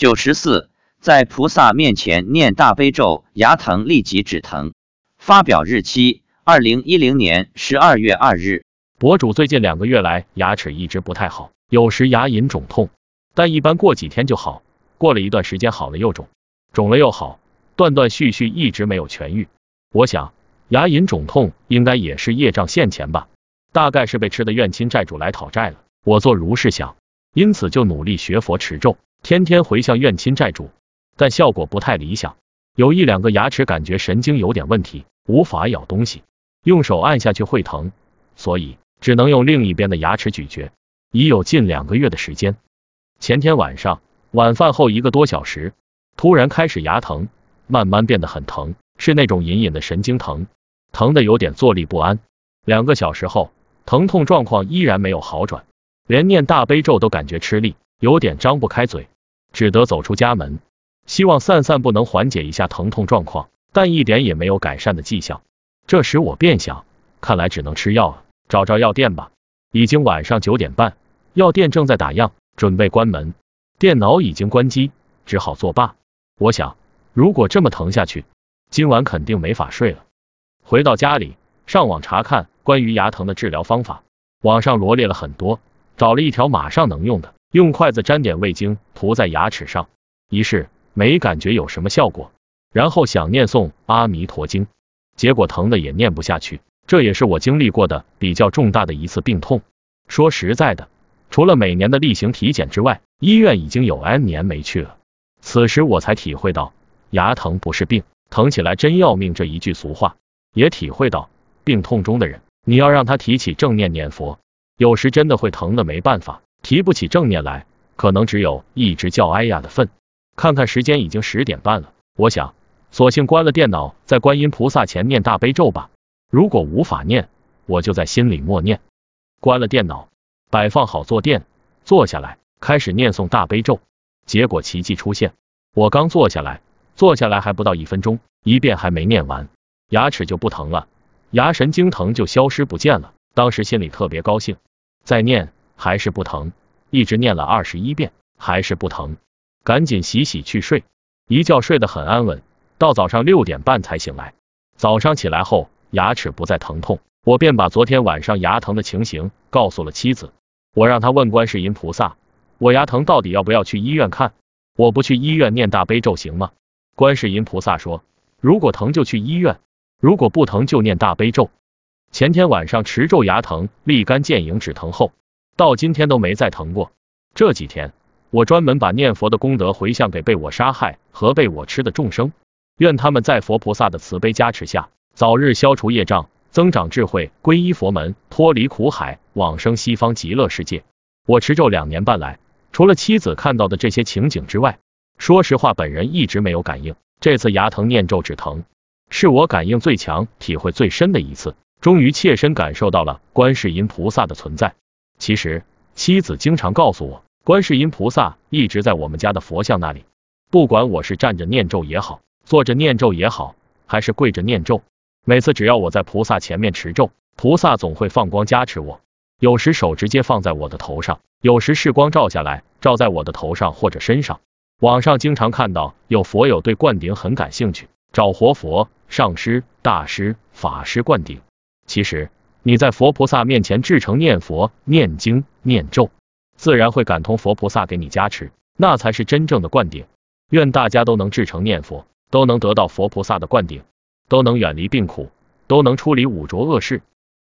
九十四，在菩萨面前念大悲咒，牙疼立即止疼。发表日期：二零一零年十二月二日。博主最近两个月来牙齿一直不太好，有时牙龈肿痛，但一般过几天就好。过了一段时间好了又肿，肿了又好，断断续续一直没有痊愈。我想牙龈肿痛应该也是业障现前吧，大概是被吃的怨亲债主来讨债了。我做如是想，因此就努力学佛持咒。天天回向怨亲债主，但效果不太理想。有一两个牙齿感觉神经有点问题，无法咬东西，用手按下去会疼，所以只能用另一边的牙齿咀嚼。已有近两个月的时间。前天晚上晚饭后一个多小时，突然开始牙疼，慢慢变得很疼，是那种隐隐的神经疼，疼的有点坐立不安。两个小时后，疼痛状况依然没有好转，连念大悲咒都感觉吃力。有点张不开嘴，只得走出家门，希望散散步能缓解一下疼痛状况，但一点也没有改善的迹象。这时我便想，看来只能吃药了，找找药店吧。已经晚上九点半，药店正在打烊，准备关门，电脑已经关机，只好作罢。我想，如果这么疼下去，今晚肯定没法睡了。回到家里，上网查看关于牙疼的治疗方法，网上罗列了很多，找了一条马上能用的。用筷子沾点味精涂在牙齿上，一试没感觉有什么效果，然后想念诵阿弥陀经，结果疼的也念不下去。这也是我经历过的比较重大的一次病痛。说实在的，除了每年的例行体检之外，医院已经有 N 年没去了。此时我才体会到牙疼不是病，疼起来真要命这一句俗话，也体会到病痛中的人，你要让他提起正念念佛，有时真的会疼的没办法。提不起正念来，可能只有一直叫哎呀的份。看看时间已经十点半了，我想，索性关了电脑，在观音菩萨前念大悲咒吧。如果无法念，我就在心里默念。关了电脑，摆放好坐垫，坐下来，开始念诵大悲咒。结果奇迹出现，我刚坐下来，坐下来还不到一分钟，一遍还没念完，牙齿就不疼了，牙神经疼就消失不见了。当时心里特别高兴，再念。还是不疼，一直念了二十一遍，还是不疼，赶紧洗洗去睡，一觉睡得很安稳，到早上六点半才醒来。早上起来后，牙齿不再疼痛，我便把昨天晚上牙疼的情形告诉了妻子，我让她问观世音菩萨，我牙疼到底要不要去医院看？我不去医院念大悲咒行吗？观世音菩萨说，如果疼就去医院，如果不疼就念大悲咒。前天晚上持咒牙疼立竿见影止疼后。到今天都没再疼过。这几天，我专门把念佛的功德回向给被我杀害和被我吃的众生，愿他们在佛菩萨的慈悲加持下，早日消除业障，增长智慧，皈依佛门，脱离苦海，往生西方极乐世界。我持咒两年半来，除了妻子看到的这些情景之外，说实话，本人一直没有感应。这次牙疼念咒止疼，是我感应最强、体会最深的一次，终于切身感受到了观世音菩萨的存在。其实，妻子经常告诉我，观世音菩萨一直在我们家的佛像那里。不管我是站着念咒也好，坐着念咒也好，还是跪着念咒，每次只要我在菩萨前面持咒，菩萨总会放光加持我。有时手直接放在我的头上，有时是光照下来，照在我的头上或者身上。网上经常看到有佛友对灌顶很感兴趣，找活佛、上师、大师、法师灌顶。其实。你在佛菩萨面前至诚念佛、念经、念咒，自然会感通佛菩萨给你加持，那才是真正的灌顶。愿大家都能至诚念佛，都能得到佛菩萨的灌顶，都能远离病苦，都能出离五浊恶世。